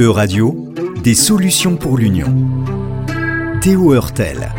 E-Radio, des solutions pour l'Union. Théo Hurtel.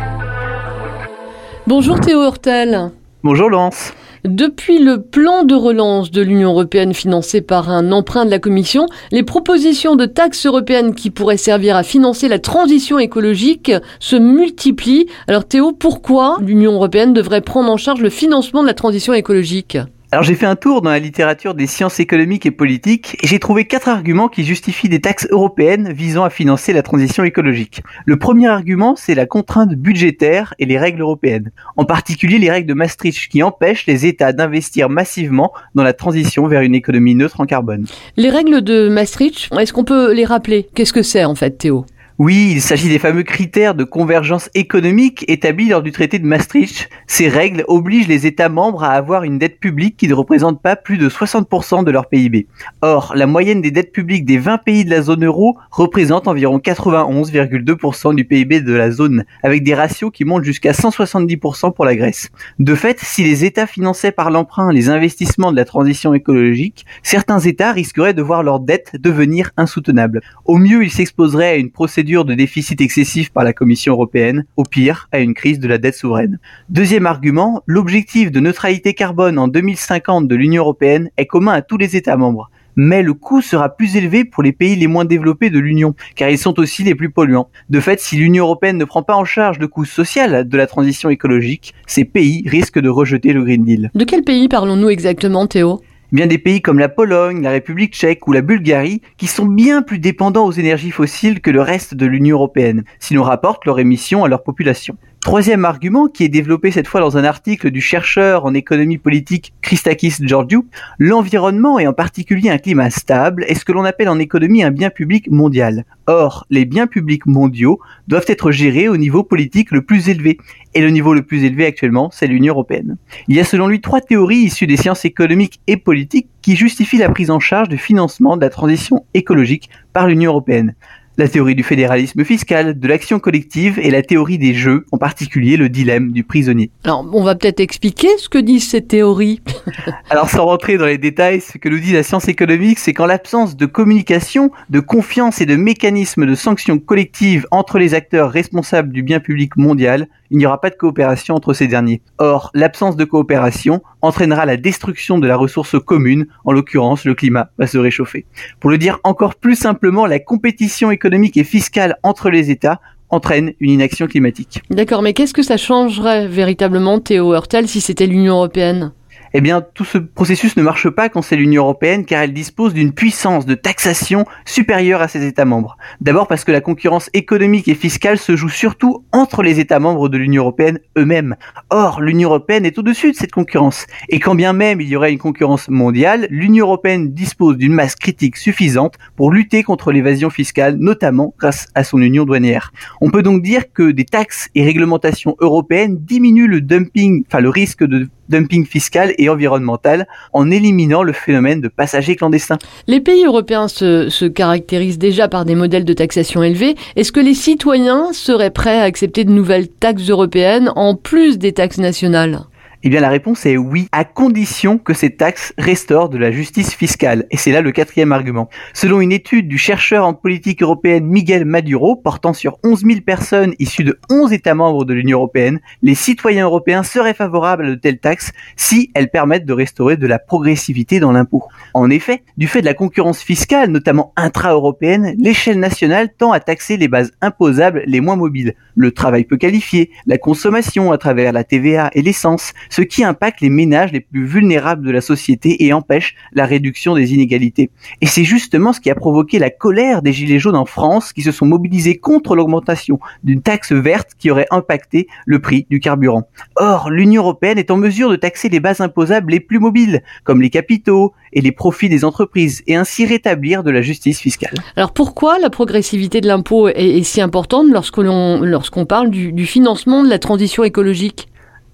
Bonjour Théo Hurtel. Bonjour Laurence. Depuis le plan de relance de l'Union européenne financé par un emprunt de la Commission, les propositions de taxes européennes qui pourraient servir à financer la transition écologique se multiplient. Alors Théo, pourquoi l'Union européenne devrait prendre en charge le financement de la transition écologique? Alors j'ai fait un tour dans la littérature des sciences économiques et politiques et j'ai trouvé quatre arguments qui justifient des taxes européennes visant à financer la transition écologique. Le premier argument, c'est la contrainte budgétaire et les règles européennes, en particulier les règles de Maastricht qui empêchent les États d'investir massivement dans la transition vers une économie neutre en carbone. Les règles de Maastricht, est-ce qu'on peut les rappeler? Qu'est-ce que c'est en fait Théo? Oui, il s'agit des fameux critères de convergence économique établis lors du traité de Maastricht. Ces règles obligent les États membres à avoir une dette publique qui ne représente pas plus de 60% de leur PIB. Or, la moyenne des dettes publiques des 20 pays de la zone euro représente environ 91,2% du PIB de la zone, avec des ratios qui montent jusqu'à 170% pour la Grèce. De fait, si les États finançaient par l'emprunt les investissements de la transition écologique, certains États risqueraient de voir leur dette devenir insoutenable. Au mieux, ils s'exposeraient à une procédure de déficit excessif par la Commission européenne, au pire, à une crise de la dette souveraine. Deuxième argument, l'objectif de neutralité carbone en 2050 de l'Union européenne est commun à tous les États membres mais le coût sera plus élevé pour les pays les moins développés de l'Union, car ils sont aussi les plus polluants. De fait, si l'Union européenne ne prend pas en charge le coût social de la transition écologique, ces pays risquent de rejeter le Green Deal. De quel pays parlons-nous exactement, Théo? Bien des pays comme la Pologne, la République tchèque ou la Bulgarie qui sont bien plus dépendants aux énergies fossiles que le reste de l'Union européenne, si l'on rapporte leurs émissions à leur population. Troisième argument, qui est développé cette fois dans un article du chercheur en économie politique Christakis Georgiou, l'environnement et en particulier un climat stable est ce que l'on appelle en économie un bien public mondial. Or, les biens publics mondiaux doivent être gérés au niveau politique le plus élevé. Et le niveau le plus élevé actuellement, c'est l'Union européenne. Il y a selon lui trois théories issues des sciences économiques et politiques qui justifient la prise en charge du financement de la transition écologique par l'Union européenne la théorie du fédéralisme fiscal, de l'action collective et la théorie des jeux, en particulier le dilemme du prisonnier. Alors, on va peut-être expliquer ce que disent ces théories. Alors, sans rentrer dans les détails, ce que nous dit la science économique, c'est qu'en l'absence de communication, de confiance et de mécanismes de sanctions collectives entre les acteurs responsables du bien public mondial, il n'y aura pas de coopération entre ces derniers. Or, l'absence de coopération entraînera la destruction de la ressource commune, en l'occurrence le climat va se réchauffer. Pour le dire encore plus simplement, la compétition économique et fiscale entre les États entraîne une inaction climatique. D'accord, mais qu'est-ce que ça changerait véritablement, Théo Hurtel, si c'était l'Union européenne? Eh bien tout ce processus ne marche pas quand c'est l'Union européenne car elle dispose d'une puissance de taxation supérieure à ses États membres. D'abord parce que la concurrence économique et fiscale se joue surtout entre les États membres de l'Union européenne eux-mêmes. Or, l'Union européenne est au-dessus de cette concurrence. Et quand bien même il y aurait une concurrence mondiale, l'Union européenne dispose d'une masse critique suffisante pour lutter contre l'évasion fiscale, notamment grâce à son union douanière. On peut donc dire que des taxes et réglementations européennes diminuent le dumping, enfin le risque de dumping fiscal et environnemental en éliminant le phénomène de passagers clandestins. Les pays européens se, se caractérisent déjà par des modèles de taxation élevés. Est-ce que les citoyens seraient prêts à accepter de nouvelles taxes européennes en plus des taxes nationales? Eh bien la réponse est oui, à condition que ces taxes restaurent de la justice fiscale. Et c'est là le quatrième argument. Selon une étude du chercheur en politique européenne Miguel Maduro, portant sur 11 000 personnes issues de 11 États membres de l'Union européenne, les citoyens européens seraient favorables à de telles taxes si elles permettent de restaurer de la progressivité dans l'impôt. En effet, du fait de la concurrence fiscale, notamment intra-européenne, l'échelle nationale tend à taxer les bases imposables les moins mobiles, le travail peu qualifié, la consommation à travers la TVA et l'essence, ce qui impacte les ménages les plus vulnérables de la société et empêche la réduction des inégalités. Et c'est justement ce qui a provoqué la colère des Gilets jaunes en France qui se sont mobilisés contre l'augmentation d'une taxe verte qui aurait impacté le prix du carburant. Or, l'Union européenne est en mesure de taxer les bases imposables les plus mobiles, comme les capitaux et les profits des entreprises, et ainsi rétablir de la justice fiscale. Alors pourquoi la progressivité de l'impôt est, si importante lorsqu'on parle du financement de la transition écologique?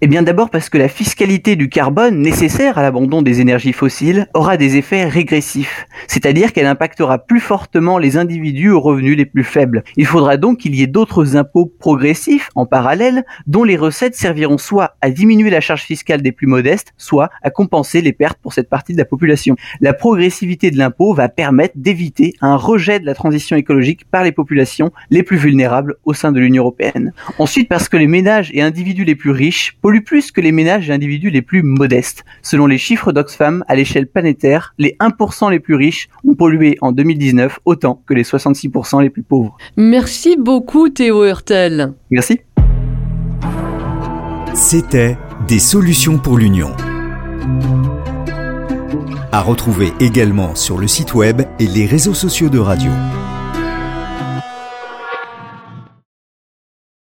Eh bien d'abord parce que la fiscalité du carbone nécessaire à l'abandon des énergies fossiles aura des effets régressifs, c'est-à-dire qu'elle impactera plus fortement les individus aux revenus les plus faibles. Il faudra donc qu'il y ait d'autres impôts progressifs en parallèle dont les recettes serviront soit à diminuer la charge fiscale des plus modestes, soit à compenser les pertes pour cette partie de la population. La progressivité de l'impôt va permettre d'éviter un rejet de la transition écologique par les populations les plus vulnérables au sein de l'Union européenne. Ensuite parce que les ménages et individus les plus riches polluent plus que les ménages et individus les plus modestes. Selon les chiffres d'Oxfam, à l'échelle planétaire, les 1% les plus riches ont pollué en 2019 autant que les 66% les plus pauvres. Merci beaucoup Théo Hurtel. Merci. C'était Des solutions pour l'Union. À retrouver également sur le site web et les réseaux sociaux de radio.